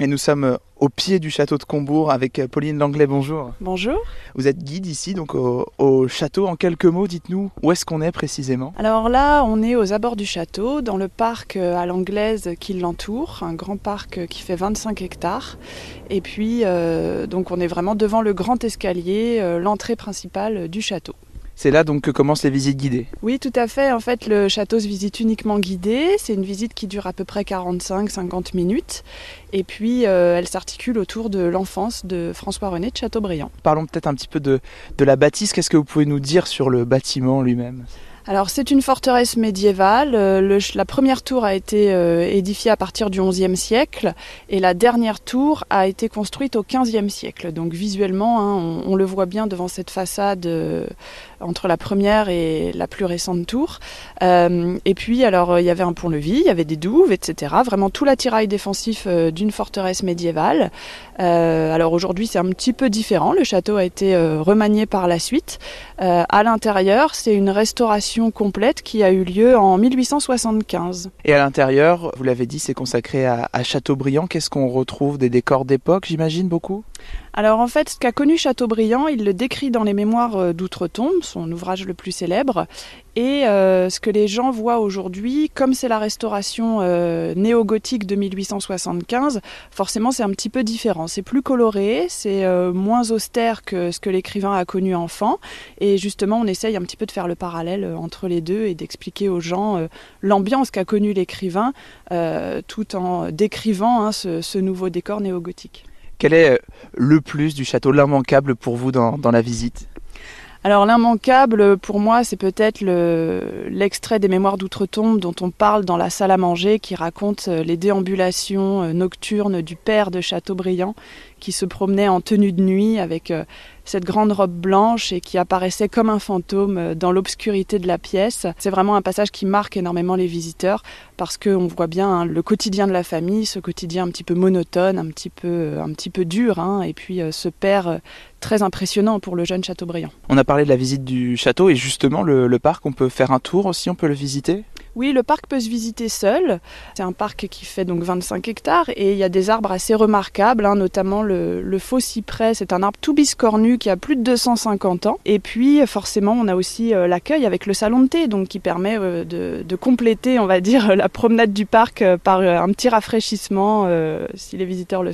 Et nous sommes euh, au pied du château de Combourg avec euh, Pauline Langlais, bonjour. Bonjour. Vous êtes guide ici, donc au, au château. En quelques mots, dites-nous où est-ce qu'on est précisément? Alors là, on est aux abords du château, dans le parc euh, à l'anglaise qui l'entoure, un grand parc qui fait 25 hectares. Et puis, euh, donc on est vraiment devant le grand escalier, l'entrée principale du château. C'est là donc que commencent les visites guidées. Oui, tout à fait. En fait, le château se visite uniquement guidé. C'est une visite qui dure à peu près 45-50 minutes. Et puis, euh, elle s'articule autour de l'enfance de François-René de Chateaubriand. Parlons peut-être un petit peu de, de la bâtisse. Qu'est-ce que vous pouvez nous dire sur le bâtiment lui-même? Alors, c'est une forteresse médiévale. Euh, la première tour a été euh, édifiée à partir du XIe siècle et la dernière tour a été construite au XVe siècle. Donc, visuellement, hein, on, le voit bien devant cette façade euh, entre la première et la plus récente tour. Et puis, alors, il y avait un pont-levis, il y avait des douves, etc. Vraiment tout l'attirail défensif d'une forteresse médiévale. Alors, aujourd'hui, c'est un petit peu différent. Le château a été remanié par la suite. À l'intérieur, c'est une restauration complète qui a eu lieu en 1875. Et à l'intérieur, vous l'avez dit, c'est consacré à, à Chateaubriand. Qu'est-ce qu'on retrouve Des décors d'époque, j'imagine, beaucoup? Alors en fait, ce qu'a connu Chateaubriand, il le décrit dans les Mémoires euh, d'Outre-Tombe, son ouvrage le plus célèbre. Et euh, ce que les gens voient aujourd'hui, comme c'est la restauration euh, néo-gothique de 1875, forcément c'est un petit peu différent. C'est plus coloré, c'est euh, moins austère que ce que l'écrivain a connu enfant. Et justement, on essaye un petit peu de faire le parallèle entre les deux et d'expliquer aux gens euh, l'ambiance qu'a connu l'écrivain, euh, tout en décrivant hein, ce, ce nouveau décor néo-gothique. Quel est euh, le plus du château, l'immanquable pour vous dans, dans la visite? Alors l'immanquable pour moi c'est peut-être le- l'extrait des mémoires d'outre-tombe dont on parle dans la salle à manger qui raconte les déambulations nocturnes du père de Chateaubriand qui se promenait en tenue de nuit avec cette grande robe blanche et qui apparaissait comme un fantôme euh, dans l'obscurité de la pièce. C'est vraiment un passage qui marque énormément les visiteurs parce qu'on voit bien hein, le quotidien de la famille, ce quotidien un petit peu monotone, un petit peu, euh, un petit peu dur, hein, et puis euh, ce père très impressionnant pour le jeune Chateaubriand. On a parlé de la visite du château et justement le parc, on peut faire un tour aussi, on peut le visiter? Oui, le parc peut se visiter seul. C'est un parc qui fait donc 25 hectares et il y a des arbres assez remarquables, hein, notamment le, faux cyprès. C'est un arbre tout biscornu qui a plus de 250 ans. Et puis forcément, on a aussi euh, l'accueil avec le salon de thé, donc qui permet euh, de, compléter, on va dire, la promenade du parc euh, par un petit rafraîchissement si les visiteurs le